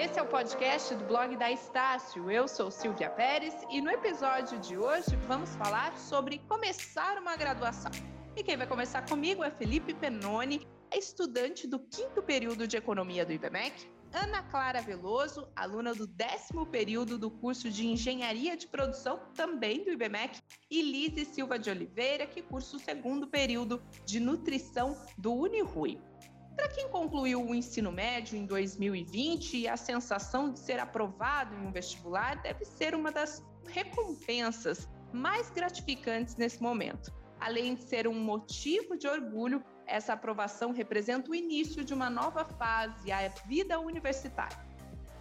Esse é o podcast do blog da Estácio. Eu sou Silvia Pérez e no episódio de hoje vamos falar sobre começar uma graduação. E quem vai começar comigo é Felipe Penoni, estudante do quinto período de Economia do IBMEC, Ana Clara Veloso, aluna do décimo período do curso de Engenharia de Produção, também do IBMEC, e Lise Silva de Oliveira, que cursa o segundo período de Nutrição do Unirui. Para quem concluiu o ensino médio em 2020, a sensação de ser aprovado em um vestibular deve ser uma das recompensas mais gratificantes nesse momento. Além de ser um motivo de orgulho, essa aprovação representa o início de uma nova fase, a vida universitária.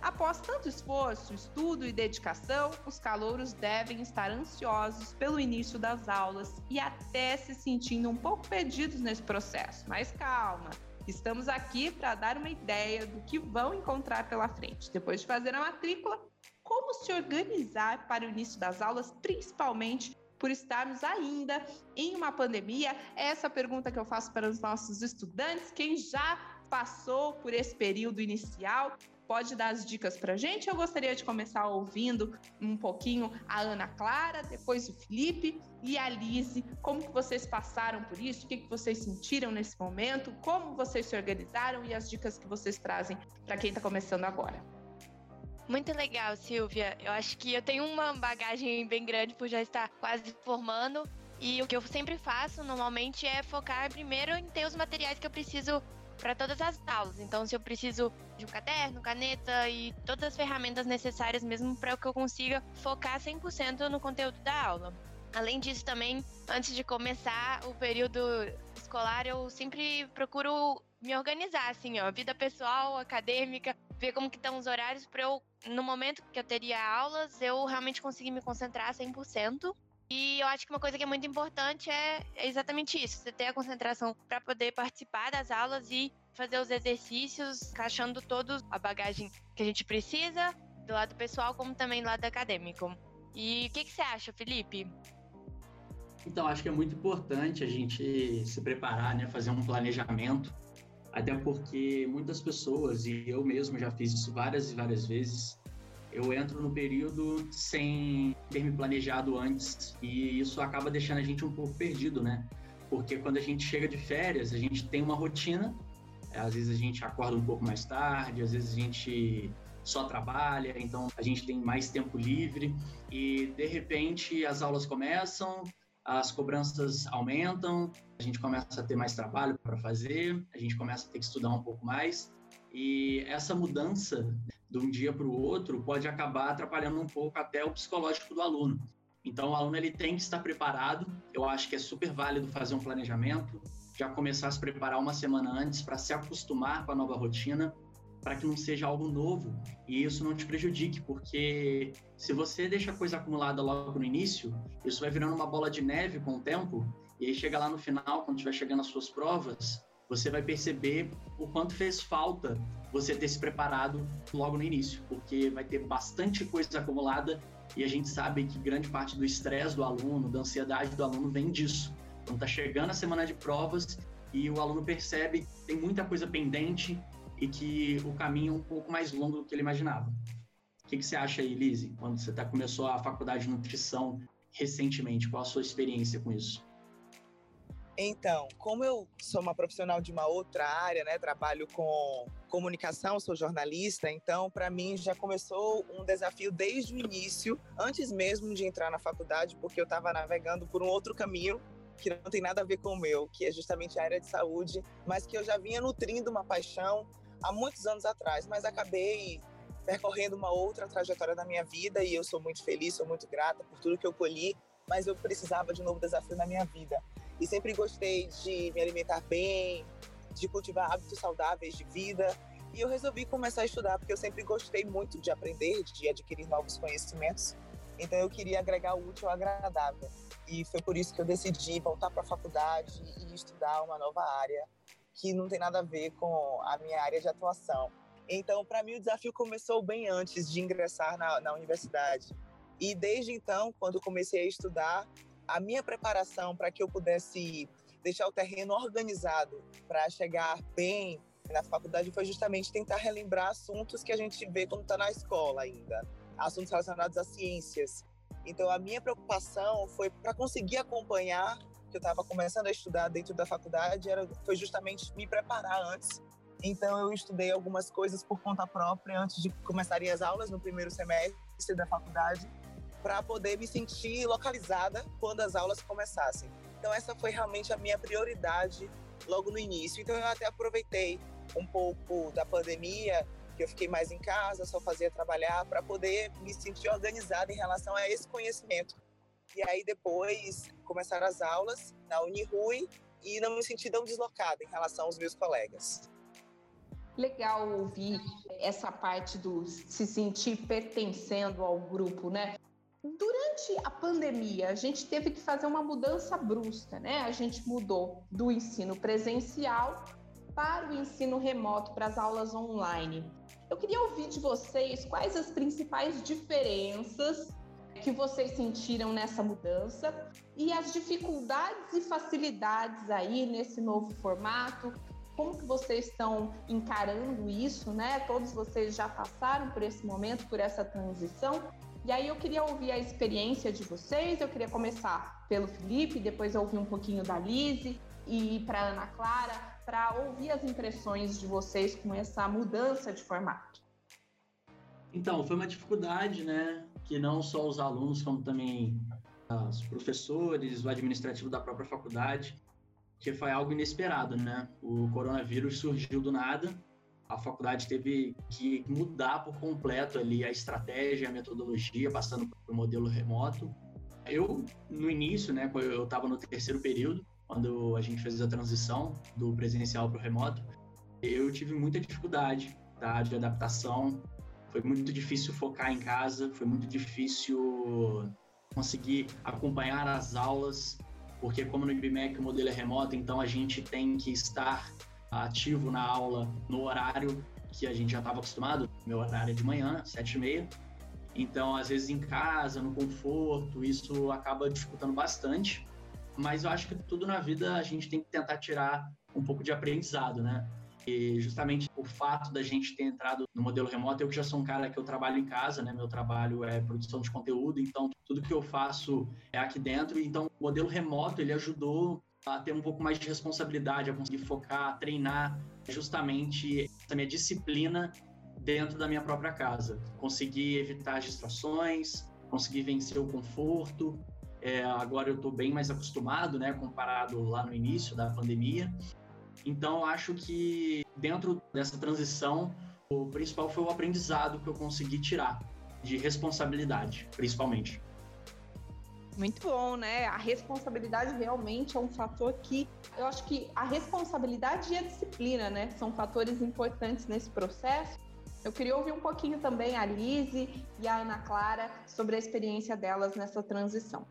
Após tanto esforço, estudo e dedicação, os calouros devem estar ansiosos pelo início das aulas e até se sentindo um pouco perdidos nesse processo. Mas calma, estamos aqui para dar uma ideia do que vão encontrar pela frente. Depois de fazer a matrícula, como se organizar para o início das aulas, principalmente por estarmos ainda em uma pandemia? Essa pergunta que eu faço para os nossos estudantes, quem já passou por esse período inicial, pode dar as dicas para gente. Eu gostaria de começar ouvindo um pouquinho a Ana Clara, depois o Felipe e a Lise. Como que vocês passaram por isso? O que, que vocês sentiram nesse momento? Como vocês se organizaram e as dicas que vocês trazem para quem está começando agora? Muito legal, Silvia. Eu acho que eu tenho uma bagagem bem grande por já estar quase formando. E o que eu sempre faço normalmente é focar primeiro em ter os materiais que eu preciso para todas as aulas. Então, se eu preciso de um caderno, caneta e todas as ferramentas necessárias mesmo para que eu consiga focar 100% no conteúdo da aula. Além disso, também, antes de começar o período escolar, eu sempre procuro me organizar, assim, ó, vida pessoal, acadêmica, ver como que estão os horários para eu, no momento que eu teria aulas, eu realmente conseguir me concentrar 100%. E eu acho que uma coisa que é muito importante é, exatamente isso: você ter a concentração para poder participar das aulas e fazer os exercícios, encaixando toda a bagagem que a gente precisa, do lado pessoal como também do lado acadêmico. E o que, que você acha, Felipe? Então, acho que é muito importante a gente se preparar, né, fazer um planejamento até porque muitas pessoas, e eu mesmo já fiz isso várias e várias vezes, eu entro no período sem ter me planejado antes e isso acaba deixando a gente um pouco perdido, né? Porque quando a gente chega de férias, a gente tem uma rotina, às vezes a gente acorda um pouco mais tarde, às vezes a gente só trabalha, então a gente tem mais tempo livre e de repente as aulas começam, as cobranças aumentam, a gente começa a ter mais trabalho para fazer, a gente começa a ter que estudar um pouco mais. E essa mudança de um dia para o outro pode acabar atrapalhando um pouco até o psicológico do aluno. Então, o aluno ele tem que estar preparado. Eu acho que é super válido fazer um planejamento, já começar a se preparar uma semana antes para se acostumar com a nova rotina para que não seja algo novo e isso não te prejudique, porque se você deixa a coisa acumulada logo no início, isso vai virando uma bola de neve com o tempo, e aí chega lá no final, quando estiver chegando as suas provas, você vai perceber o quanto fez falta você ter se preparado logo no início, porque vai ter bastante coisa acumulada e a gente sabe que grande parte do estresse do aluno, da ansiedade do aluno vem disso. Então tá chegando a semana de provas e o aluno percebe que tem muita coisa pendente e que o caminho é um pouco mais longo do que ele imaginava. O que, que você acha aí, Lise, quando você tá, começou a faculdade de nutrição recentemente? Qual a sua experiência com isso? Então, como eu sou uma profissional de uma outra área, né, trabalho com comunicação, sou jornalista, então para mim já começou um desafio desde o início, antes mesmo de entrar na faculdade, porque eu estava navegando por um outro caminho que não tem nada a ver com o meu, que é justamente a área de saúde, mas que eu já vinha nutrindo uma paixão há muitos anos atrás, mas acabei percorrendo uma outra trajetória da minha vida e eu sou muito feliz, sou muito grata por tudo que eu colhi, mas eu precisava de um novo desafio na minha vida. E sempre gostei de me alimentar bem, de cultivar hábitos saudáveis de vida. E eu resolvi começar a estudar porque eu sempre gostei muito de aprender, de adquirir novos conhecimentos. Então eu queria agregar o útil ao agradável. E foi por isso que eu decidi voltar para a faculdade e estudar uma nova área que não tem nada a ver com a minha área de atuação. Então, para mim, o desafio começou bem antes de ingressar na, na universidade. E desde então, quando comecei a estudar, a minha preparação para que eu pudesse deixar o terreno organizado para chegar bem na faculdade foi justamente tentar relembrar assuntos que a gente vê quando está na escola ainda, assuntos relacionados às ciências. Então, a minha preocupação foi para conseguir acompanhar, que eu estava começando a estudar dentro da faculdade, era, foi justamente me preparar antes. Então, eu estudei algumas coisas por conta própria antes de começarem as aulas no primeiro semestre da faculdade, para poder me sentir localizada quando as aulas começassem. Então, essa foi realmente a minha prioridade logo no início. Então, eu até aproveitei um pouco da pandemia que eu fiquei mais em casa, só fazia trabalhar para poder me sentir organizada em relação a esse conhecimento. E aí depois começaram as aulas na Unirui e não me senti tão deslocada em relação aos meus colegas. Legal ouvir essa parte do se sentir pertencendo ao grupo, né? Durante a pandemia, a gente teve que fazer uma mudança brusca, né? A gente mudou do ensino presencial para o ensino remoto, para as aulas online. Eu queria ouvir de vocês quais as principais diferenças que vocês sentiram nessa mudança e as dificuldades e facilidades aí nesse novo formato. Como que vocês estão encarando isso, né? Todos vocês já passaram por esse momento, por essa transição. E aí eu queria ouvir a experiência de vocês. Eu queria começar pelo Felipe, depois ouvir um pouquinho da Lise e para Ana Clara para ouvir as impressões de vocês com essa mudança de formato. Então, foi uma dificuldade, né? Que não só os alunos, como também os professores, o administrativo da própria faculdade, que foi algo inesperado, né? O coronavírus surgiu do nada, a faculdade teve que mudar por completo ali a estratégia, a metodologia, passando para o modelo remoto. Eu, no início, né, eu estava no terceiro período, quando a gente fez a transição do presencial para o remoto, eu tive muita dificuldade tá, de adaptação. Foi muito difícil focar em casa, foi muito difícil conseguir acompanhar as aulas, porque como no IBMEC o modelo é remoto, então a gente tem que estar ativo na aula no horário que a gente já estava acostumado. Meu horário é de manhã, sete e meia. Então, às vezes em casa, no conforto, isso acaba dificultando bastante mas eu acho que tudo na vida a gente tem que tentar tirar um pouco de aprendizado, né? E justamente o fato da gente ter entrado no modelo remoto, eu que já sou um cara que eu trabalho em casa, né? Meu trabalho é produção de conteúdo, então tudo que eu faço é aqui dentro. Então, o modelo remoto, ele ajudou a ter um pouco mais de responsabilidade, a conseguir focar, a treinar justamente essa minha disciplina dentro da minha própria casa. Conseguir evitar as distrações, conseguir vencer o conforto, é, agora eu estou bem mais acostumado, né, comparado lá no início da pandemia. Então, acho que dentro dessa transição, o principal foi o aprendizado que eu consegui tirar, de responsabilidade, principalmente. Muito bom, né? A responsabilidade realmente é um fator que eu acho que a responsabilidade e a disciplina, né, são fatores importantes nesse processo. Eu queria ouvir um pouquinho também a Lise e a Ana Clara sobre a experiência delas nessa transição.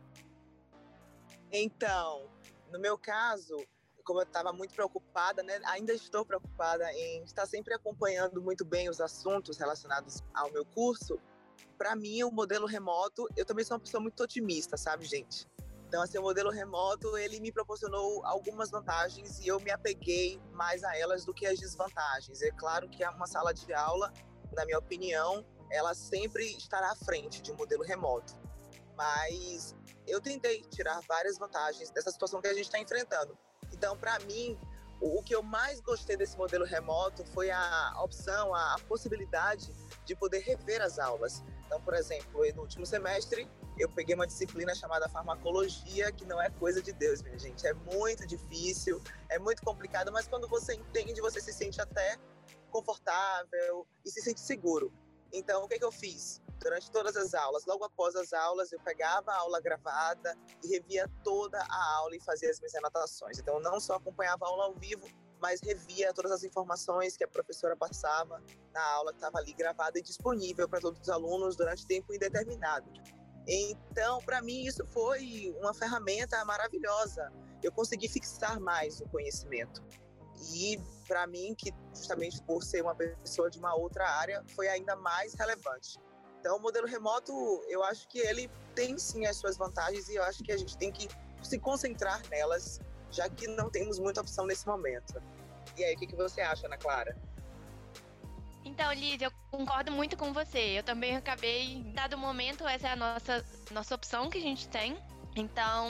Então, no meu caso, como eu estava muito preocupada, né, ainda estou preocupada em estar sempre acompanhando muito bem os assuntos relacionados ao meu curso. Para mim, o modelo remoto, eu também sou uma pessoa muito otimista, sabe, gente? Então, assim, o modelo remoto, ele me proporcionou algumas vantagens e eu me apeguei mais a elas do que as desvantagens. É claro que uma sala de aula, na minha opinião, ela sempre estará à frente de um modelo remoto. Mas eu tentei tirar várias vantagens dessa situação que a gente está enfrentando. Então, para mim, o que eu mais gostei desse modelo remoto foi a opção, a possibilidade de poder rever as aulas. Então, por exemplo, no último semestre, eu peguei uma disciplina chamada farmacologia, que não é coisa de Deus, minha gente. É muito difícil, é muito complicado, mas quando você entende, você se sente até confortável e se sente seguro. Então, o que, que eu fiz? Durante todas as aulas, logo após as aulas, eu pegava a aula gravada e revia toda a aula e fazia as minhas anotações. Então, eu não só acompanhava a aula ao vivo, mas revia todas as informações que a professora passava na aula que estava ali gravada e disponível para todos os alunos durante tempo indeterminado. Então, para mim, isso foi uma ferramenta maravilhosa. Eu consegui fixar mais o conhecimento. E para mim, que justamente por ser uma pessoa de uma outra área, foi ainda mais relevante. Então, o modelo remoto, eu acho que ele tem sim as suas vantagens e eu acho que a gente tem que se concentrar nelas, já que não temos muita opção nesse momento. E aí, o que, que você acha, Ana Clara? Então, Liz, eu concordo muito com você. Eu também acabei, dado momento, essa é a nossa, nossa opção que a gente tem. Então,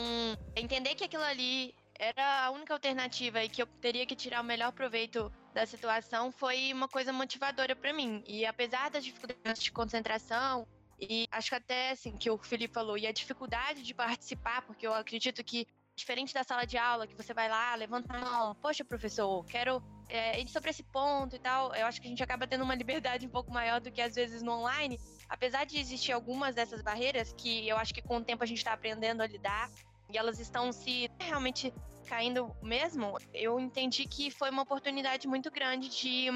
entender que aquilo ali era a única alternativa e que eu teria que tirar o melhor proveito da situação foi uma coisa motivadora para mim. E apesar das dificuldades de concentração, e acho que até assim que o Felipe falou, e a dificuldade de participar, porque eu acredito que diferente da sala de aula, que você vai lá, levanta a mão, poxa, professor, quero é, ir sobre esse ponto e tal, eu acho que a gente acaba tendo uma liberdade um pouco maior do que às vezes no online, apesar de existir algumas dessas barreiras que eu acho que com o tempo a gente está aprendendo a lidar e elas estão se realmente caindo mesmo, eu entendi que foi uma oportunidade muito grande de,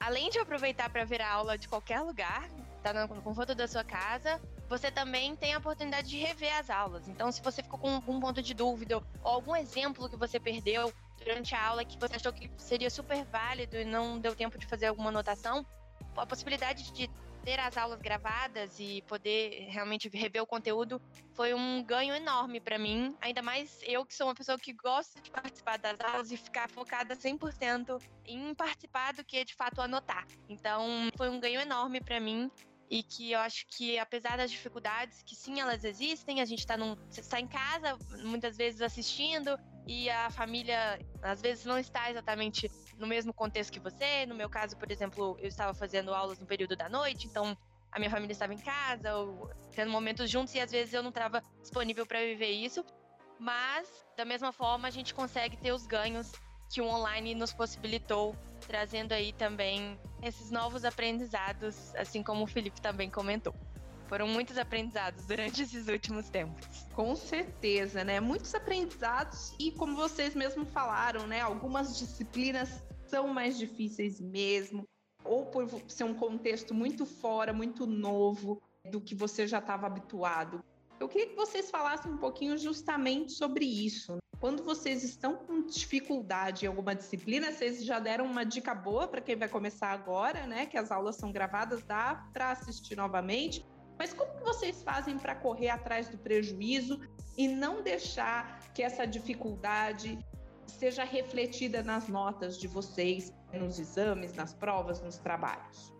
além de aproveitar para ver a aula de qualquer lugar, tá no conforto da sua casa, você também tem a oportunidade de rever as aulas. Então, se você ficou com algum ponto de dúvida ou algum exemplo que você perdeu durante a aula que você achou que seria super válido e não deu tempo de fazer alguma anotação, a possibilidade de ter as aulas gravadas e poder realmente rever o conteúdo foi um ganho enorme para mim. Ainda mais eu que sou uma pessoa que gosta de participar das aulas e ficar focada 100% em participar do que de fato anotar. Então, foi um ganho enorme para mim e que eu acho que apesar das dificuldades que sim elas existem, a gente está num está em casa muitas vezes assistindo e a família às vezes não está exatamente no mesmo contexto que você. No meu caso, por exemplo, eu estava fazendo aulas no período da noite, então a minha família estava em casa, ou tendo momentos juntos e às vezes eu não estava disponível para viver isso. Mas da mesma forma, a gente consegue ter os ganhos que o online nos possibilitou, trazendo aí também esses novos aprendizados, assim como o Felipe também comentou. Foram muitos aprendizados durante esses últimos tempos. Com certeza, né? Muitos aprendizados e como vocês mesmos falaram, né? Algumas disciplinas são mais difíceis mesmo, ou por ser um contexto muito fora, muito novo do que você já estava habituado. Eu queria que vocês falassem um pouquinho justamente sobre isso. Quando vocês estão com dificuldade em alguma disciplina, vocês já deram uma dica boa para quem vai começar agora, né? Que as aulas são gravadas, dá para assistir novamente. Mas como que vocês fazem para correr atrás do prejuízo e não deixar que essa dificuldade seja refletida nas notas de vocês, nos exames, nas provas, nos trabalhos?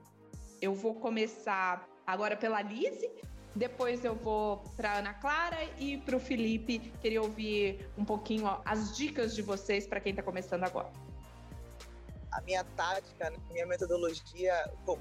Eu vou começar agora pela Lise, depois eu vou para Ana Clara e para o Felipe. Queria ouvir um pouquinho ó, as dicas de vocês para quem está começando agora. A minha tática, né, minha metodologia,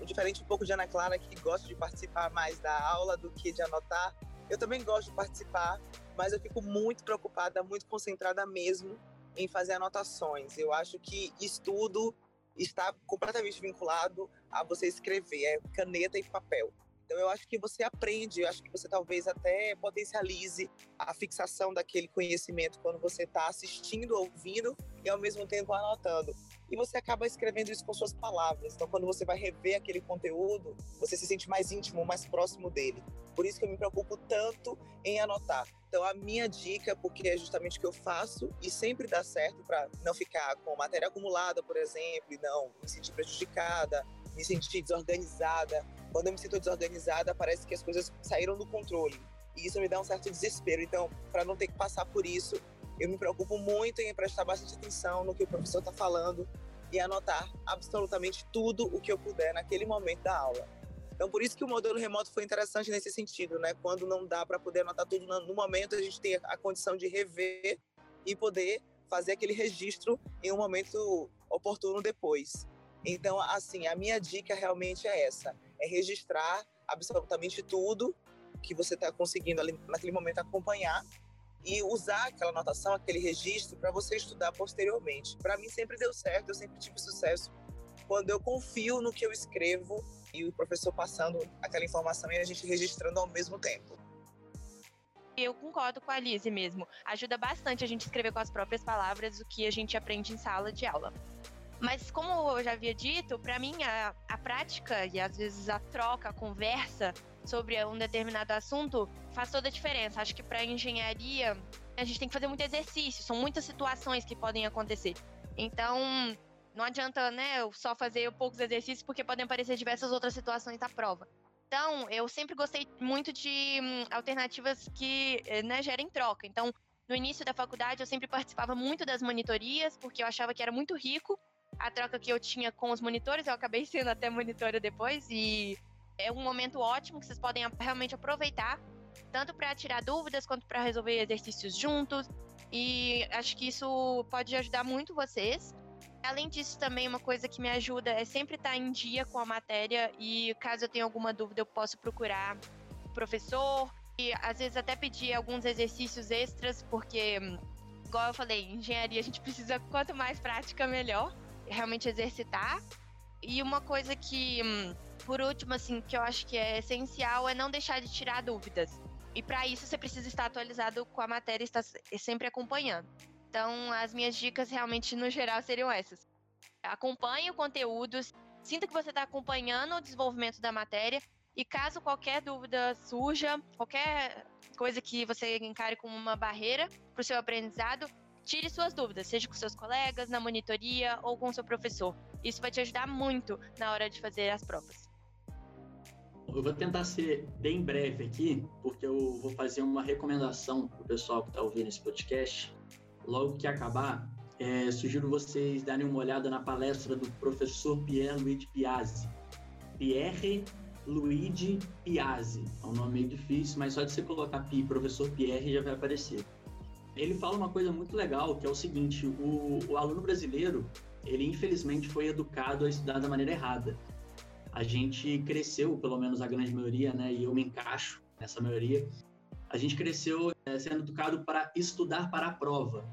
diferente um pouco de Ana Clara, que gosta de participar mais da aula do que de anotar. Eu também gosto de participar, mas eu fico muito preocupada, muito concentrada mesmo em fazer anotações. Eu acho que estudo está completamente vinculado a você escrever, é caneta e papel. Então, eu acho que você aprende, eu acho que você talvez até potencialize a fixação daquele conhecimento quando você está assistindo, ouvindo e ao mesmo tempo anotando. E você acaba escrevendo isso com suas palavras. Então, quando você vai rever aquele conteúdo, você se sente mais íntimo, mais próximo dele. Por isso que eu me preocupo tanto em anotar. Então, a minha dica, porque é justamente o que eu faço e sempre dá certo para não ficar com matéria acumulada, por exemplo, e não me sentir prejudicada, me sentir desorganizada. Quando eu me sinto desorganizada, parece que as coisas saíram do controle. E isso me dá um certo desespero. Então, para não ter que passar por isso, eu me preocupo muito em prestar bastante atenção no que o professor está falando e anotar absolutamente tudo o que eu puder naquele momento da aula. Então, por isso que o modelo remoto foi interessante nesse sentido, né? Quando não dá para poder anotar tudo no momento, a gente tem a condição de rever e poder fazer aquele registro em um momento oportuno depois. Então, assim, a minha dica realmente é essa: é registrar absolutamente tudo que você está conseguindo ali, naquele momento acompanhar e usar aquela anotação, aquele registro para você estudar posteriormente. Para mim sempre deu certo, eu sempre tive sucesso quando eu confio no que eu escrevo e o professor passando aquela informação e a gente registrando ao mesmo tempo. Eu concordo com a Lise mesmo. Ajuda bastante a gente escrever com as próprias palavras o que a gente aprende em sala de aula. Mas como eu já havia dito, para mim a, a prática e às vezes a troca, a conversa sobre um determinado assunto faz toda a diferença. Acho que para engenharia a gente tem que fazer muito exercício, são muitas situações que podem acontecer. Então, não adianta, né, eu só fazer poucos exercícios porque podem aparecer diversas outras situações da prova. Então, eu sempre gostei muito de hum, alternativas que eh, né, gerem troca. Então, no início da faculdade, eu sempre participava muito das monitorias, porque eu achava que era muito rico a troca que eu tinha com os monitores, eu acabei sendo até monitora depois e é um momento ótimo que vocês podem realmente aproveitar, tanto para tirar dúvidas quanto para resolver exercícios juntos. E acho que isso pode ajudar muito vocês. Além disso, também uma coisa que me ajuda é sempre estar em dia com a matéria e caso eu tenha alguma dúvida, eu posso procurar o professor e às vezes até pedir alguns exercícios extras, porque, igual eu falei, engenharia a gente precisa quanto mais prática, melhor. Realmente exercitar. E uma coisa que, por último, assim, que eu acho que é essencial é não deixar de tirar dúvidas. E para isso você precisa estar atualizado com a matéria e estar sempre acompanhando. Então, as minhas dicas realmente no geral seriam essas. Acompanhe o conteúdo, sinta que você está acompanhando o desenvolvimento da matéria e caso qualquer dúvida surja, qualquer coisa que você encare como uma barreira para o seu aprendizado, tire suas dúvidas, seja com seus colegas, na monitoria ou com seu professor. Isso vai te ajudar muito na hora de fazer as provas. Eu vou tentar ser bem breve aqui, porque eu vou fazer uma recomendação para o pessoal que está ouvindo esse podcast logo que acabar, é, sugiro vocês darem uma olhada na palestra do professor Pierre Luigi Piazzi. Pierre Luigi Piazzi. É um nome meio difícil, mas só de você colocar Pi, professor Pierre, já vai aparecer. Ele fala uma coisa muito legal, que é o seguinte, o, o aluno brasileiro, ele infelizmente foi educado a estudar da maneira errada. A gente cresceu, pelo menos a grande maioria, né, e eu me encaixo nessa maioria, a gente cresceu é, sendo educado para estudar para a prova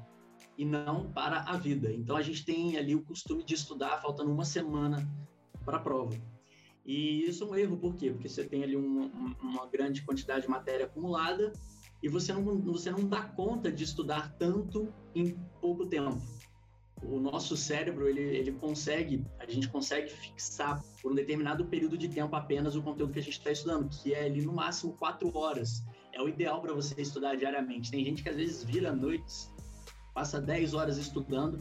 e não para a vida. Então a gente tem ali o costume de estudar faltando uma semana para a prova. E isso é um erro, por quê? Porque você tem ali um, uma grande quantidade de matéria acumulada e você não, você não dá conta de estudar tanto em pouco tempo. O nosso cérebro, ele, ele consegue, a gente consegue fixar por um determinado período de tempo apenas o conteúdo que a gente está estudando, que é ali no máximo quatro horas é o ideal para você estudar diariamente. Tem gente que às vezes vira noites, passa 10 horas estudando.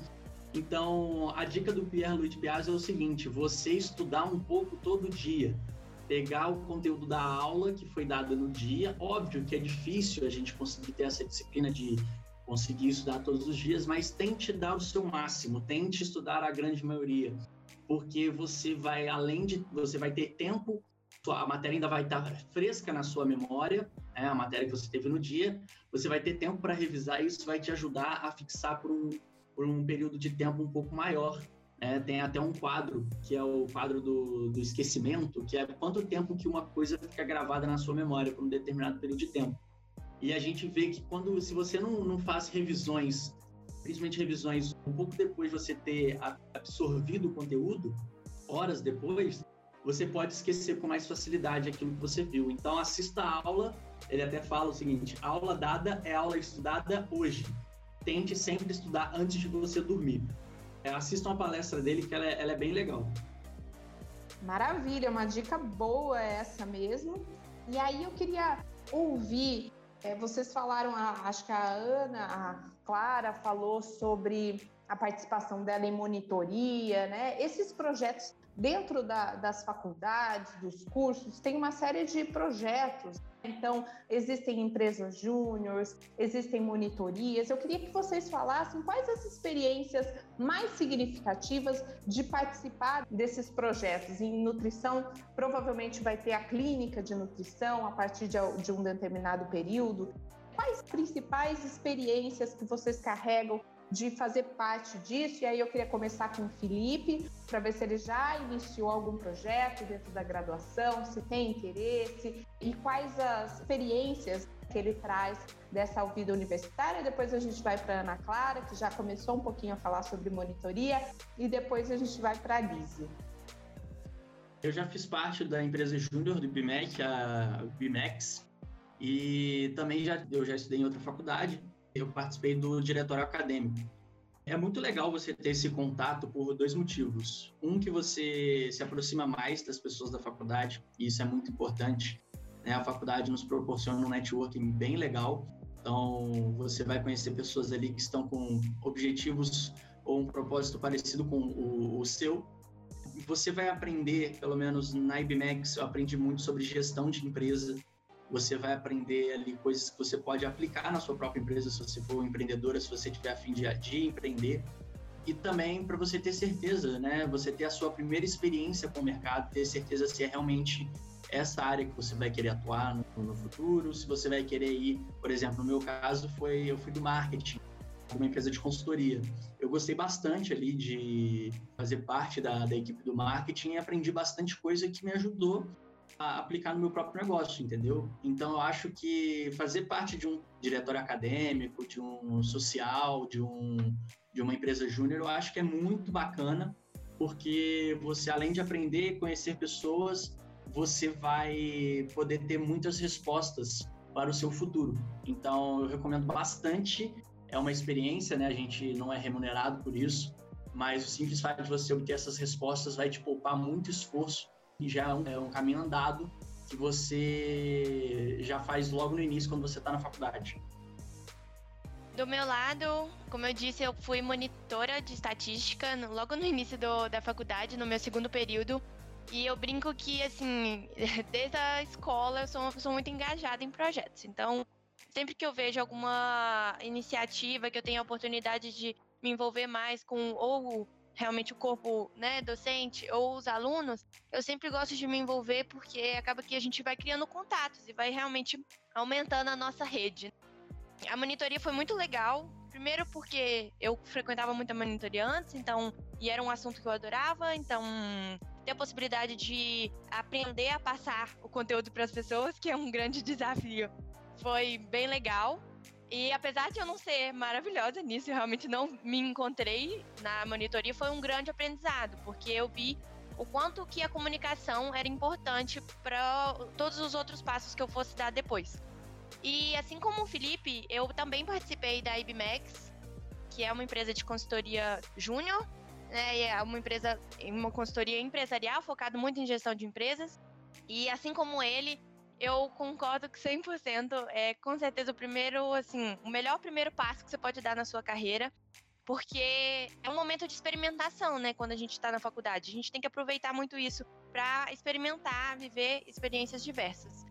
Então, a dica do Pierre Luiz Piazzi é o seguinte: você estudar um pouco todo dia, pegar o conteúdo da aula que foi dada no dia. Óbvio que é difícil a gente conseguir ter essa disciplina de conseguir estudar todos os dias, mas tente dar o seu máximo, tente estudar a grande maioria, porque você vai além de você vai ter tempo a matéria ainda vai estar fresca na sua memória, né, a matéria que você teve no dia, você vai ter tempo para revisar isso, vai te ajudar a fixar por um, por um período de tempo um pouco maior. Né? Tem até um quadro, que é o quadro do, do esquecimento, que é quanto tempo que uma coisa fica gravada na sua memória por um determinado período de tempo. E a gente vê que quando, se você não, não faz revisões, principalmente revisões um pouco depois de você ter absorvido o conteúdo, horas depois, você pode esquecer com mais facilidade aquilo que você viu. Então, assista a aula. Ele até fala o seguinte: aula dada é aula estudada hoje. Tente sempre estudar antes de você dormir. É, assista uma palestra dele que ela é, ela é bem legal. Maravilha, uma dica boa essa mesmo. E aí eu queria ouvir, é, vocês falaram, a, acho que a Ana, a Clara falou sobre a participação dela em monitoria, né? Esses projetos dentro da, das faculdades, dos cursos, tem uma série de projetos. Então, existem empresas júniores, existem monitorias. Eu queria que vocês falassem quais as experiências mais significativas de participar desses projetos. Em nutrição, provavelmente vai ter a clínica de nutrição a partir de, um determinado período. Quais principais experiências que vocês carregam de fazer parte disso. E aí eu queria começar com o Felipe, para ver se ele já iniciou algum projeto dentro da graduação, se tem interesse e quais as experiências que ele traz dessa vida universitária. Depois a gente vai para Ana Clara, que já começou um pouquinho a falar sobre monitoria, e depois a gente vai para a Lise. Eu já fiz parte da empresa júnior do BIMEC, a e também já, eu já estudei em outra faculdade, eu participei do diretório acadêmico. É muito legal você ter esse contato por dois motivos. Um, que você se aproxima mais das pessoas da faculdade, e isso é muito importante. Né? A faculdade nos proporciona um networking bem legal, então você vai conhecer pessoas ali que estão com objetivos ou um propósito parecido com o, o seu. Você vai aprender, pelo menos na IBMEX, eu aprendi muito sobre gestão de empresa, você vai aprender ali coisas que você pode aplicar na sua própria empresa, se você for empreendedora, se você tiver a fim de, de empreender. e também para você ter certeza, né? Você ter a sua primeira experiência com o mercado, ter certeza se é realmente essa área que você vai querer atuar no, no futuro, se você vai querer ir, por exemplo, no meu caso foi eu fui do marketing, uma empresa de consultoria. Eu gostei bastante ali de fazer parte da, da equipe do marketing e aprendi bastante coisa que me ajudou aplicar no meu próprio negócio, entendeu? Então eu acho que fazer parte de um diretório acadêmico, de um social, de um de uma empresa júnior, eu acho que é muito bacana, porque você além de aprender, conhecer pessoas, você vai poder ter muitas respostas para o seu futuro. Então eu recomendo bastante, é uma experiência, né? A gente não é remunerado por isso, mas o simples fato de você obter essas respostas vai te poupar muito esforço e já é um, é um caminho andado que você já faz logo no início quando você está na faculdade. Do meu lado, como eu disse, eu fui monitora de estatística logo no início do, da faculdade, no meu segundo período. E eu brinco que, assim, desde a escola eu sou uma pessoa muito engajada em projetos. Então, sempre que eu vejo alguma iniciativa que eu tenho a oportunidade de me envolver mais com ou realmente o corpo né, docente ou os alunos, eu sempre gosto de me envolver porque acaba que a gente vai criando contatos e vai realmente aumentando a nossa rede. A monitoria foi muito legal, primeiro porque eu frequentava muito a monitoria antes, então, e era um assunto que eu adorava, então ter a possibilidade de aprender a passar o conteúdo para as pessoas, que é um grande desafio, foi bem legal. E apesar de eu não ser maravilhosa nisso, eu realmente não me encontrei na monitoria, foi um grande aprendizado, porque eu vi o quanto que a comunicação era importante para todos os outros passos que eu fosse dar depois. E assim como o Felipe, eu também participei da IBMAX, que é uma empresa de consultoria júnior, né? É uma empresa, uma consultoria empresarial focada muito em gestão de empresas. E assim como ele, eu concordo que 100% é com certeza o primeiro, assim, o melhor primeiro passo que você pode dar na sua carreira, porque é um momento de experimentação, né, quando a gente está na faculdade. A gente tem que aproveitar muito isso para experimentar, viver experiências diversas.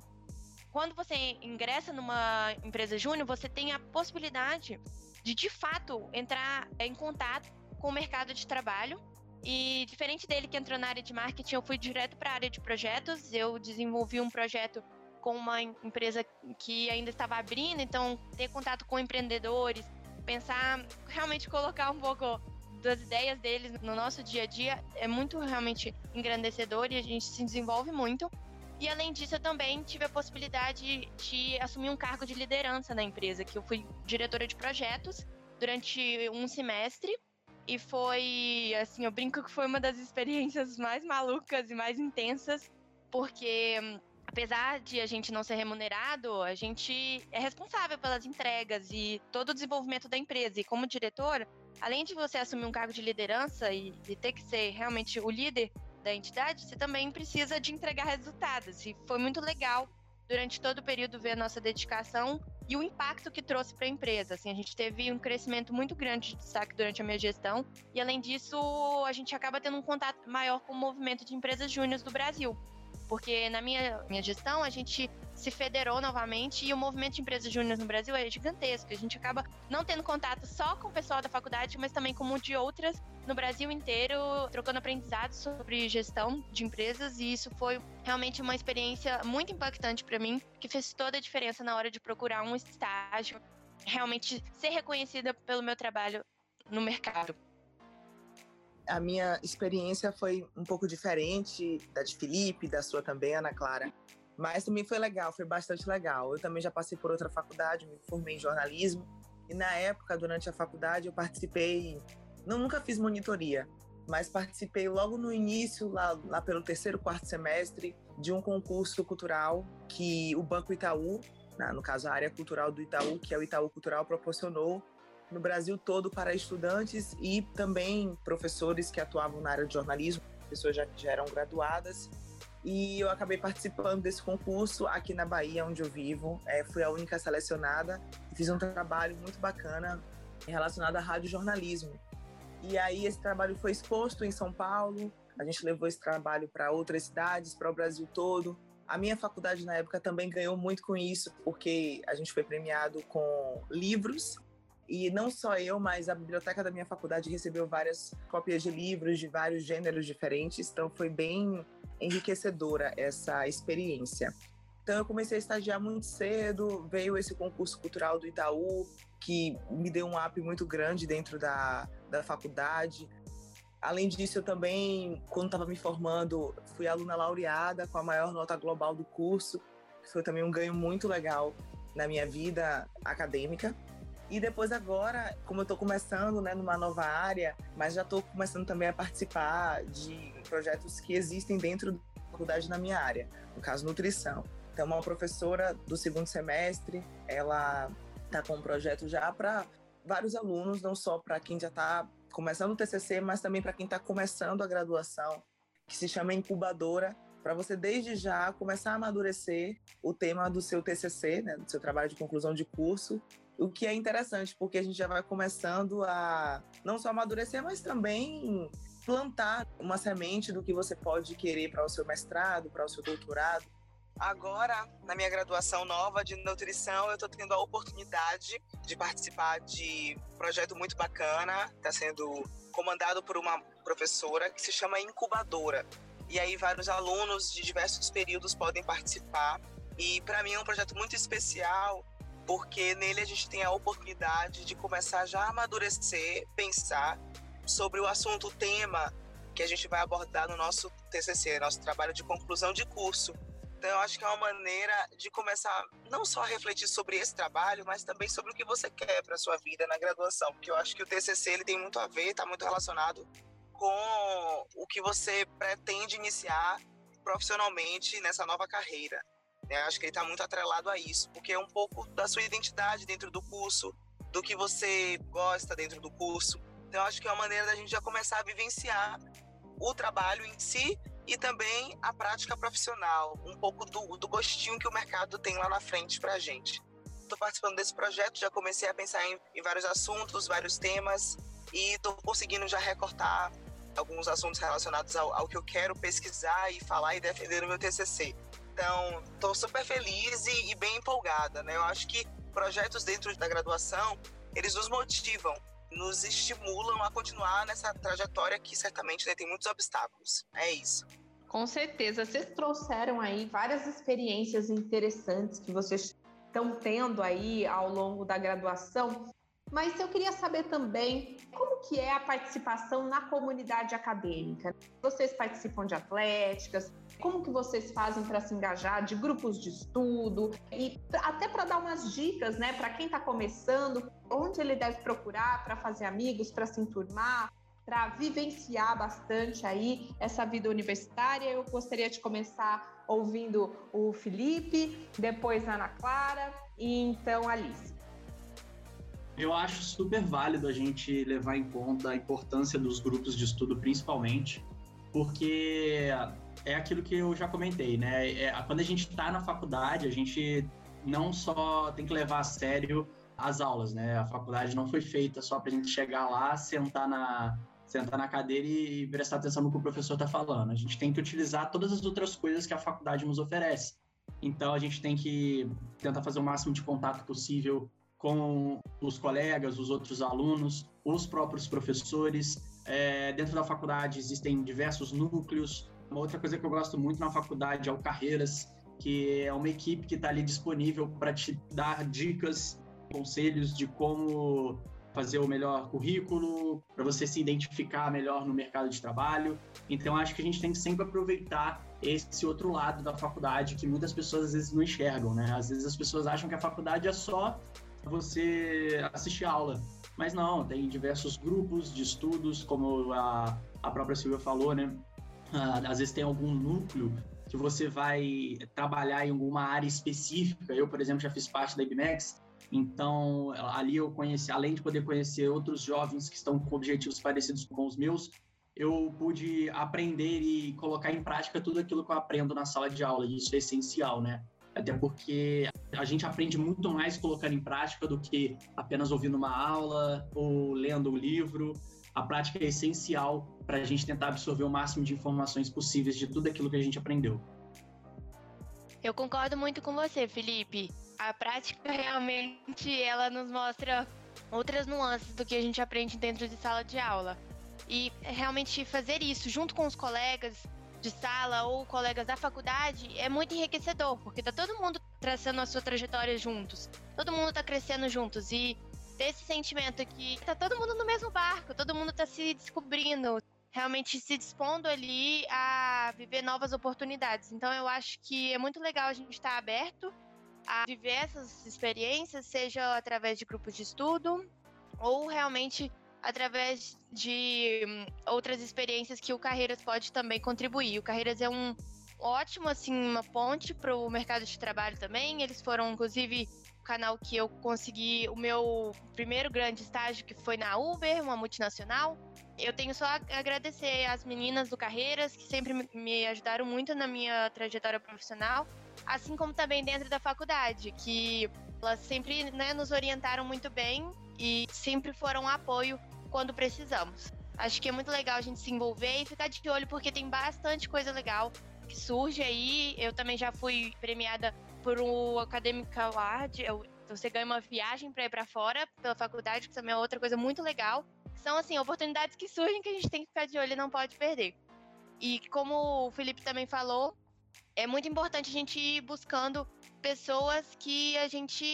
Quando você ingressa numa empresa júnior, você tem a possibilidade de, de fato, entrar em contato com o mercado de trabalho e diferente dele que entrou na área de marketing, eu fui direto para a área de projetos. Eu desenvolvi um projeto com uma empresa que ainda estava abrindo, então ter contato com empreendedores, pensar, realmente colocar um pouco das ideias deles no nosso dia a dia é muito realmente engrandecedor e a gente se desenvolve muito. E além disso, eu também tive a possibilidade de assumir um cargo de liderança na empresa, que eu fui diretora de projetos durante um semestre. E foi, assim, eu brinco que foi uma das experiências mais malucas e mais intensas, porque apesar de a gente não ser remunerado, a gente é responsável pelas entregas e todo o desenvolvimento da empresa. E como diretor, além de você assumir um cargo de liderança e, e ter que ser realmente o líder da entidade, você também precisa de entregar resultados. E foi muito legal durante todo o período ver a nossa dedicação e o impacto que trouxe para a empresa. Assim, a gente teve um crescimento muito grande de destaque durante a minha gestão e além disso, a gente acaba tendo um contato maior com o movimento de empresas júniores do Brasil. Porque na minha, minha gestão, a gente se federou novamente e o movimento de empresas júniores no Brasil é gigantesco. A gente acaba não tendo contato só com o pessoal da faculdade, mas também com de outras no Brasil inteiro, trocando aprendizados sobre gestão de empresas. E isso foi realmente uma experiência muito impactante para mim, que fez toda a diferença na hora de procurar um estágio, realmente ser reconhecida pelo meu trabalho no mercado a minha experiência foi um pouco diferente da de Felipe, da sua também, Ana Clara. Mas também foi legal, foi bastante legal. Eu também já passei por outra faculdade, me formei em jornalismo. E na época, durante a faculdade, eu participei. Não, nunca fiz monitoria, mas participei logo no início, lá, lá pelo terceiro, quarto semestre, de um concurso cultural que o Banco Itaú, no caso a área cultural do Itaú, que é o Itaú Cultural, proporcionou no Brasil todo para estudantes e também professores que atuavam na área de jornalismo, pessoas já que já eram graduadas. E eu acabei participando desse concurso aqui na Bahia, onde eu vivo. É, fui a única selecionada fiz um trabalho muito bacana relacionado a rádio jornalismo. E aí esse trabalho foi exposto em São Paulo. A gente levou esse trabalho para outras cidades, para o Brasil todo. A minha faculdade na época também ganhou muito com isso, porque a gente foi premiado com livros E não só eu, mas a biblioteca da minha faculdade recebeu várias cópias de livros de vários gêneros diferentes, então foi bem enriquecedora essa experiência. Então eu comecei a estagiar muito cedo, veio esse concurso cultural do Itaú, que me deu um up muito grande dentro da, da faculdade. Além disso, eu também, quando estava me formando, fui aluna laureada com a maior nota global do curso, que foi também um ganho muito legal na minha vida acadêmica. E depois agora, como eu estou começando né, numa nova área, mas já estou começando também a participar de projetos que existem dentro da faculdade na minha área, no caso nutrição. Então, uma professora do segundo semestre, ela está com um projeto já para vários alunos, não só para quem já está começando o TCC, mas também para quem está começando a graduação, que se chama incubadora, para você desde já começar a amadurecer o tema do seu TCC, né, do seu trabalho de conclusão de curso, o que é interessante, porque a gente já vai começando a não só amadurecer, mas também plantar uma semente do que você pode querer para o seu mestrado, para o seu doutorado. Agora, na minha graduação nova de nutrição, eu estou tendo a oportunidade de participar de um projeto muito bacana, está sendo comandado por uma professora que se chama Incubadora. E aí vários alunos de diversos períodos podem participar. E para mim é um projeto muito especial, porque nele a gente tem a oportunidade de começar já a amadurecer, pensar sobre o assunto, o tema que a gente vai abordar no nosso TCC, nosso trabalho de conclusão de curso. Então, eu acho que é uma maneira de começar não só a refletir sobre esse trabalho, mas também sobre o que você quer para sua vida na graduação, porque eu acho que o TCC ele tem muito a ver, está muito relacionado com o que você pretende iniciar profissionalmente nessa nova carreira. Eu acho que ele está muito atrelado a isso, porque é um pouco da sua identidade dentro do curso, do que você gosta dentro do curso. Então, acho que é uma maneira da gente já começar a vivenciar o trabalho em si e também a prática profissional, um pouco do, do gostinho que o mercado tem lá na frente para a gente. Estou participando desse projeto, já comecei a pensar em, em vários assuntos, vários temas, e estou conseguindo já recortar alguns assuntos relacionados ao, ao, que eu quero pesquisar e falar e defender no meu TCC. Então, estou super feliz e, e, bem empolgada, né? Eu acho que projetos dentro da graduação, eles nos motivam nos estimulam a continuar nessa trajetória que certamente né, tem muitos obstáculos. É isso. Com certeza. Vocês trouxeram aí várias experiências interessantes que vocês estão tendo aí ao longo da graduação. Mas eu queria saber também como que é a participação na comunidade acadêmica. Vocês participam de atléticas? Como que vocês fazem para se engajar de grupos de estudo e até para dar umas dicas, né, para quem está começando, onde ele deve procurar para fazer amigos, para se enturmar, para vivenciar bastante aí essa vida universitária. Eu gostaria de começar ouvindo o Felipe, depois a Ana Clara e então a Alice. Eu acho super válido a gente levar em conta a importância dos grupos de estudo, principalmente, porque é aquilo que eu já comentei, né? É, quando a gente está na faculdade, a gente não só tem que levar a sério as aulas, né? A faculdade não foi feita só para a gente chegar lá, sentar na, sentar na cadeira e prestar atenção no que o professor está falando. A gente tem que utilizar todas as outras coisas que a faculdade nos oferece. Então, a gente tem que tentar fazer o máximo de contato possível com os colegas, os outros alunos, os próprios professores. É, dentro da faculdade existem diversos núcleos. Uma outra coisa que eu gosto muito na faculdade é o Carreiras, que é uma equipe que está ali disponível para te dar dicas, conselhos de como fazer o melhor currículo, para você se identificar melhor no mercado de trabalho. Então, acho que a gente tem que sempre aproveitar esse outro lado da faculdade que muitas pessoas às vezes não enxergam, né? Às vezes as pessoas acham que a faculdade é só você assistir aula. Mas não, tem diversos grupos de estudos, como a, a própria Silvia falou, né? Ah, às vezes tem algum núcleo que você vai trabalhar em alguma área específica. Eu, por exemplo, já fiz parte da IBMEX, então ali eu conheci, além de poder conhecer outros jovens que estão com objetivos parecidos com os meus, eu pude aprender e colocar em prática tudo aquilo que eu aprendo na sala de aula, e isso é essencial, né? Até porque a gente aprende muito mais colocando em prática do que apenas ouvindo uma aula ou lendo um livro. A prática é essencial para a gente tentar absorver o máximo de informações possíveis de tudo aquilo que a gente aprendeu. Eu concordo muito com você, Felipe. A prática realmente ela nos mostra outras nuances do que a gente aprende dentro de sala de aula. E realmente fazer isso junto com os colegas de sala ou colegas da faculdade é muito enriquecedor, porque tá todo mundo traçando a sua trajetória juntos. Todo mundo tá crescendo juntos e desse sentimento que tá todo mundo no mesmo barco, todo mundo tá se descobrindo, realmente se dispondo ali a viver novas oportunidades. Então eu acho que é muito legal a gente estar tá aberto a viver essas experiências, seja através de grupos de estudo ou realmente através de hum, outras experiências que o Carreiras pode também contribuir. O Carreiras é um ótimo assim uma ponte para o mercado de trabalho também. Eles foram inclusive o canal que eu consegui o meu primeiro grande estágio que foi na Uber, uma multinacional. Eu tenho só a agradecer às meninas do Carreiras que sempre me ajudaram muito na minha trajetória profissional assim como também dentro da faculdade, que elas sempre né, nos orientaram muito bem e sempre foram um apoio quando precisamos. Acho que é muito legal a gente se envolver e ficar de olho, porque tem bastante coisa legal que surge aí. Eu também já fui premiada por um Academic Award. Eu, você ganha uma viagem para ir para fora pela faculdade, que também é outra coisa muito legal. São, assim, oportunidades que surgem que a gente tem que ficar de olho e não pode perder. E como o Felipe também falou, é muito importante a gente ir buscando pessoas que a gente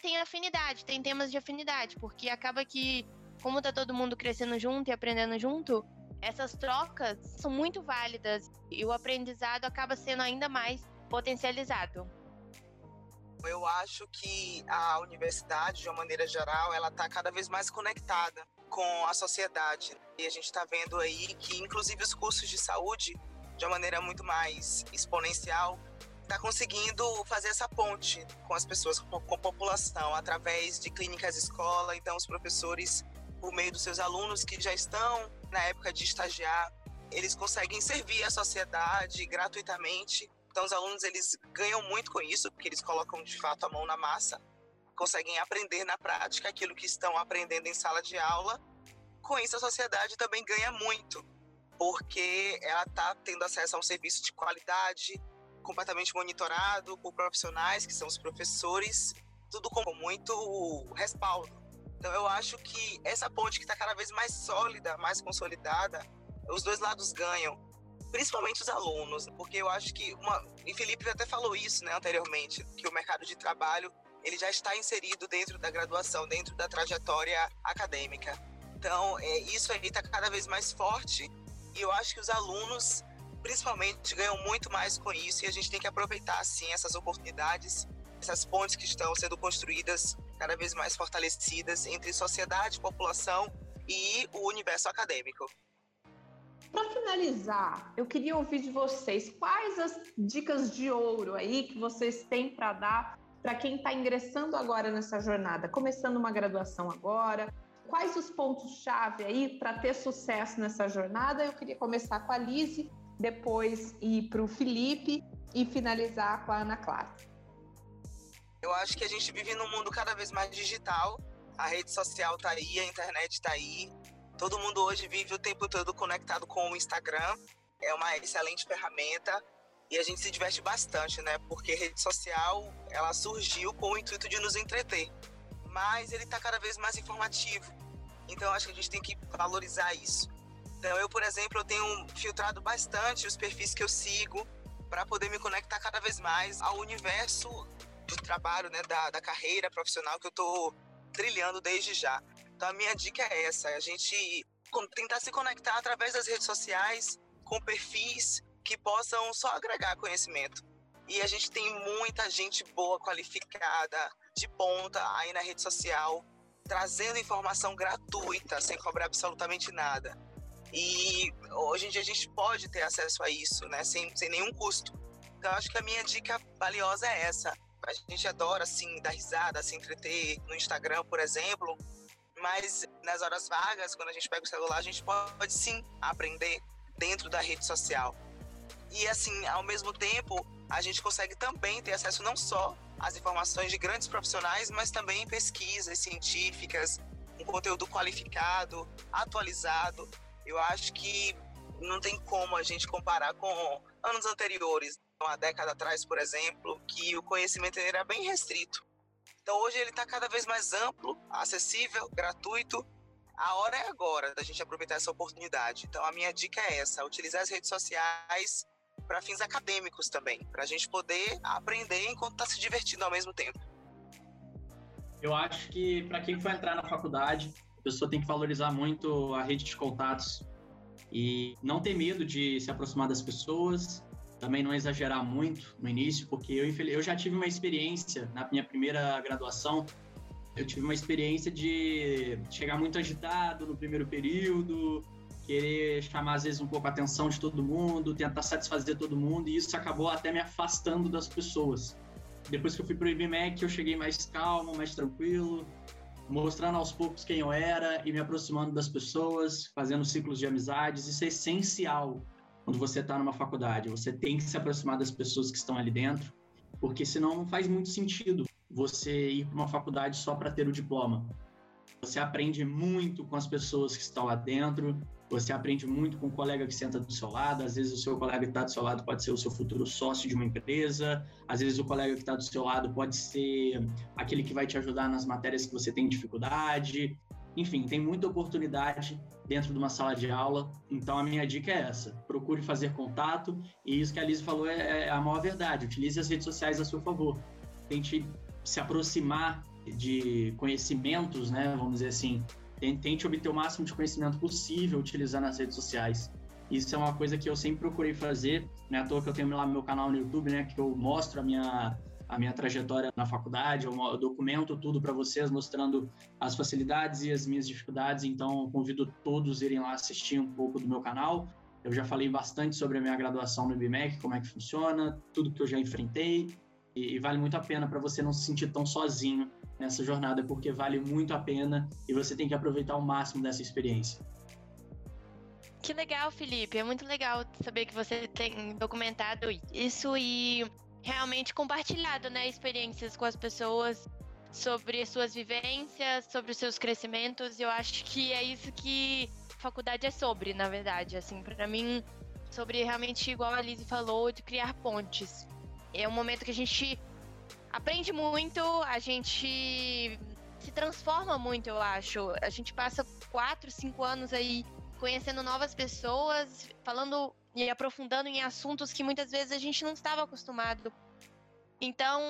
tem afinidade, tem temas de afinidade, porque acaba que, como tá todo mundo crescendo junto e aprendendo junto, essas trocas são muito válidas e o aprendizado acaba sendo ainda mais potencializado. Eu acho que a universidade, de uma maneira geral, ela está cada vez mais conectada com a sociedade. E a gente está vendo aí que, inclusive, os cursos de saúde de uma maneira muito mais exponencial, está conseguindo fazer essa ponte com as pessoas, com a população, através de clínicas escola. Então, os professores, por meio dos seus alunos que já estão na época de estagiar, eles conseguem servir a sociedade gratuitamente. Então, os alunos eles ganham muito com isso, porque eles colocam de fato a mão na massa, conseguem aprender na prática aquilo que estão aprendendo em sala de aula. Com isso, a sociedade também ganha muito, porque ela está tendo acesso a um serviço de qualidade, completamente monitorado por profissionais, que são os professores, tudo com muito respaldo. Então, eu acho que essa ponte que está cada vez mais sólida, mais consolidada, os dois lados ganham, principalmente os alunos, porque eu acho que uma, e Felipe até falou isso, né, anteriormente, que o mercado de trabalho ele já está inserido dentro da graduação, dentro da trajetória acadêmica. Então, é, isso aí está cada vez mais forte e eu acho que os alunos, principalmente, ganham muito mais com isso e a gente tem que aproveitar, assim, essas oportunidades, essas pontes que estão sendo construídas, cada vez mais fortalecidas entre sociedade, população e o universo acadêmico. Para finalizar, eu queria ouvir de vocês quais as dicas de ouro aí que vocês têm para dar para quem está ingressando agora nessa jornada, começando uma graduação agora, quais os pontos-chave aí para ter sucesso nessa jornada? Eu queria começar com a Lise, depois ir para o Felipe e finalizar com a Ana Clara. Eu acho que a gente vive num mundo cada vez mais digital. A rede social está aí, a internet está aí. Todo mundo hoje vive o tempo todo conectado com o Instagram. É uma excelente ferramenta e a gente se diverte bastante, né? Porque rede social, ela surgiu com o intuito de nos entreter mas ele está cada vez mais informativo. Então acho que a gente tem que valorizar isso. Então eu, por exemplo, eu tenho filtrado bastante os perfis que eu sigo para poder me conectar cada vez mais ao universo do trabalho, né, da, da carreira profissional que eu estou trilhando desde já. Então a minha dica é essa, a gente tentar se conectar através das redes sociais com perfis que possam só agregar conhecimento. E a gente tem muita gente boa, qualificada, de ponta aí na rede social, trazendo informação gratuita, sem cobrar absolutamente nada. E hoje em dia a gente pode ter acesso a isso, né, sem, sem nenhum custo. Então, acho que a minha dica valiosa é essa. A gente adora, assim, dar risada, se entreter no Instagram, por exemplo, mas nas horas vagas, quando a gente pega o celular, a gente pode sim aprender dentro da rede social. E, assim, ao mesmo tempo, a gente consegue também ter acesso não só às informações de grandes profissionais, mas também pesquisas científicas, um conteúdo qualificado, atualizado. Eu acho que não tem como a gente comparar com anos anteriores, uma década atrás, por exemplo, que o conhecimento era bem restrito. Então hoje ele está cada vez mais amplo, acessível, gratuito. A hora é agora da gente aproveitar essa oportunidade. Então, a minha dica é essa: utilizar as redes sociais para fins acadêmicos também, para a gente poder aprender enquanto está se divertindo ao mesmo tempo. Eu acho que para quem for entrar na faculdade, a pessoa tem que valorizar muito a rede de contatos e não ter medo de se aproximar das pessoas, também não exagerar muito no início, porque eu, eu já tive uma experiência na minha primeira graduação, eu tive uma experiência de chegar muito agitado no primeiro período, querer chamar às vezes um pouco a atenção de todo mundo, tentar satisfazer todo mundo, e isso acabou até me afastando das pessoas. Depois que eu fui pro IBMEC, eu cheguei mais calmo, mais tranquilo, mostrando aos poucos quem eu era e me aproximando das pessoas, fazendo ciclos de amizades. Isso é essencial quando você está numa faculdade. Você tem que se aproximar das pessoas que estão ali dentro, porque senão não faz muito sentido você ir para uma faculdade só para ter o diploma. Você aprende muito com as pessoas que estão lá dentro, você aprende muito com o colega que senta do seu lado. Às vezes, o seu colega que está do seu lado pode ser o seu futuro sócio de uma empresa. Às vezes, o colega que está do seu lado pode ser aquele que vai te ajudar nas matérias que você tem dificuldade. Enfim, tem muita oportunidade dentro de uma sala de aula. Então, a minha dica é essa: procure fazer contato. E isso que a Liz falou é, é a maior verdade. Utilize as redes sociais a seu favor. Tente se aproximar de conhecimentos, né? Vamos dizer assim, tente obter o máximo de conhecimento possível utilizando as redes sociais. Isso é uma coisa que eu sempre procurei fazer, né? À toa que eu tenho lá meu canal no YouTube, né? Que eu mostro a minha, a minha trajetória na faculdade, eu documento tudo para vocês, mostrando as facilidades e as minhas dificuldades. Então, convido todos a irem lá assistir um pouco do meu canal. Eu já falei bastante sobre a minha graduação no IBMEC, como é que funciona, tudo que eu já enfrentei. E, e vale muito a pena para você não se sentir tão sozinho nessa jornada, porque vale muito a pena e você tem que aproveitar o máximo dessa experiência. Que legal, Felipe. É muito legal saber que você tem documentado isso e realmente compartilhado, né, experiências com as pessoas sobre suas vivências, sobre os seus crescimentos. Eu acho que é isso que faculdade é sobre, na verdade. Assim, para mim, sobre realmente, igual a Lizzie falou, de criar pontes. É um momento que a gente aprende muito, a gente se transforma muito, eu acho. A gente passa quatro, cinco anos aí conhecendo novas pessoas, falando e aprofundando em assuntos que muitas vezes a gente não estava acostumado. Então,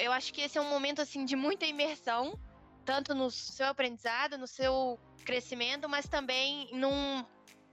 eu acho que esse é um momento assim de muita imersão, tanto no seu aprendizado, no seu crescimento, mas também num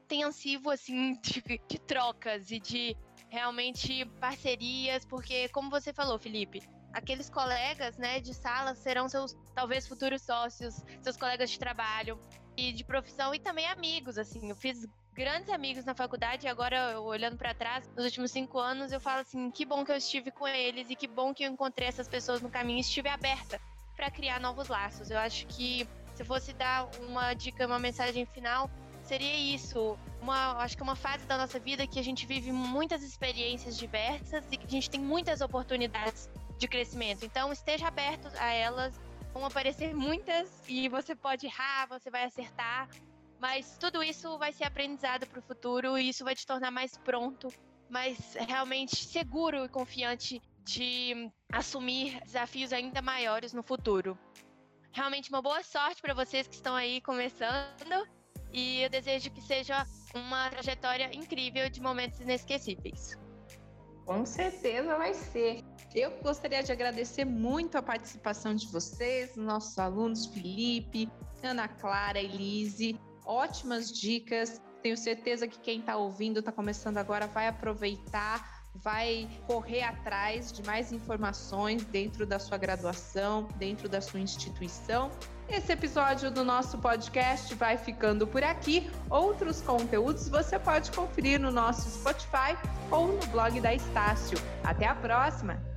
intensivo assim de, de trocas e de realmente parcerias, porque como você falou, Felipe, aqueles colegas, né, de sala serão seus talvez futuros sócios, seus colegas de trabalho e de profissão e também amigos, assim. Eu fiz grandes amigos na faculdade e agora olhando para trás, nos últimos cinco anos, eu falo assim, que bom que eu estive com eles e que bom que eu encontrei essas pessoas no caminho e estive aberta para criar novos laços. Eu acho que se fosse dar uma dica, uma mensagem final, seria isso. Uma, acho que uma fase da nossa vida que a gente vive muitas experiências diversas e que a gente tem muitas oportunidades de crescimento. Então, esteja aberto a elas. Vão aparecer muitas e você pode errar, você vai acertar, mas tudo isso vai ser aprendizado para o futuro e isso vai te tornar mais pronto, mais realmente seguro e confiante de assumir desafios ainda maiores no futuro. Realmente uma boa sorte para vocês que estão aí começando e eu desejo que seja uma trajetória incrível de momentos inesquecíveis. Com certeza vai ser. Eu gostaria de agradecer muito a participação de vocês, nossos alunos Felipe, Ana Clara, Elise. Ótimas dicas. Tenho certeza que quem está ouvindo, está começando agora, vai aproveitar, vai correr atrás de mais informações dentro da sua graduação, dentro da sua instituição esse episódio do nosso podcast vai ficando por aqui. Outros conteúdos você pode conferir no nosso Spotify ou no blog da Estácio. Até a próxima!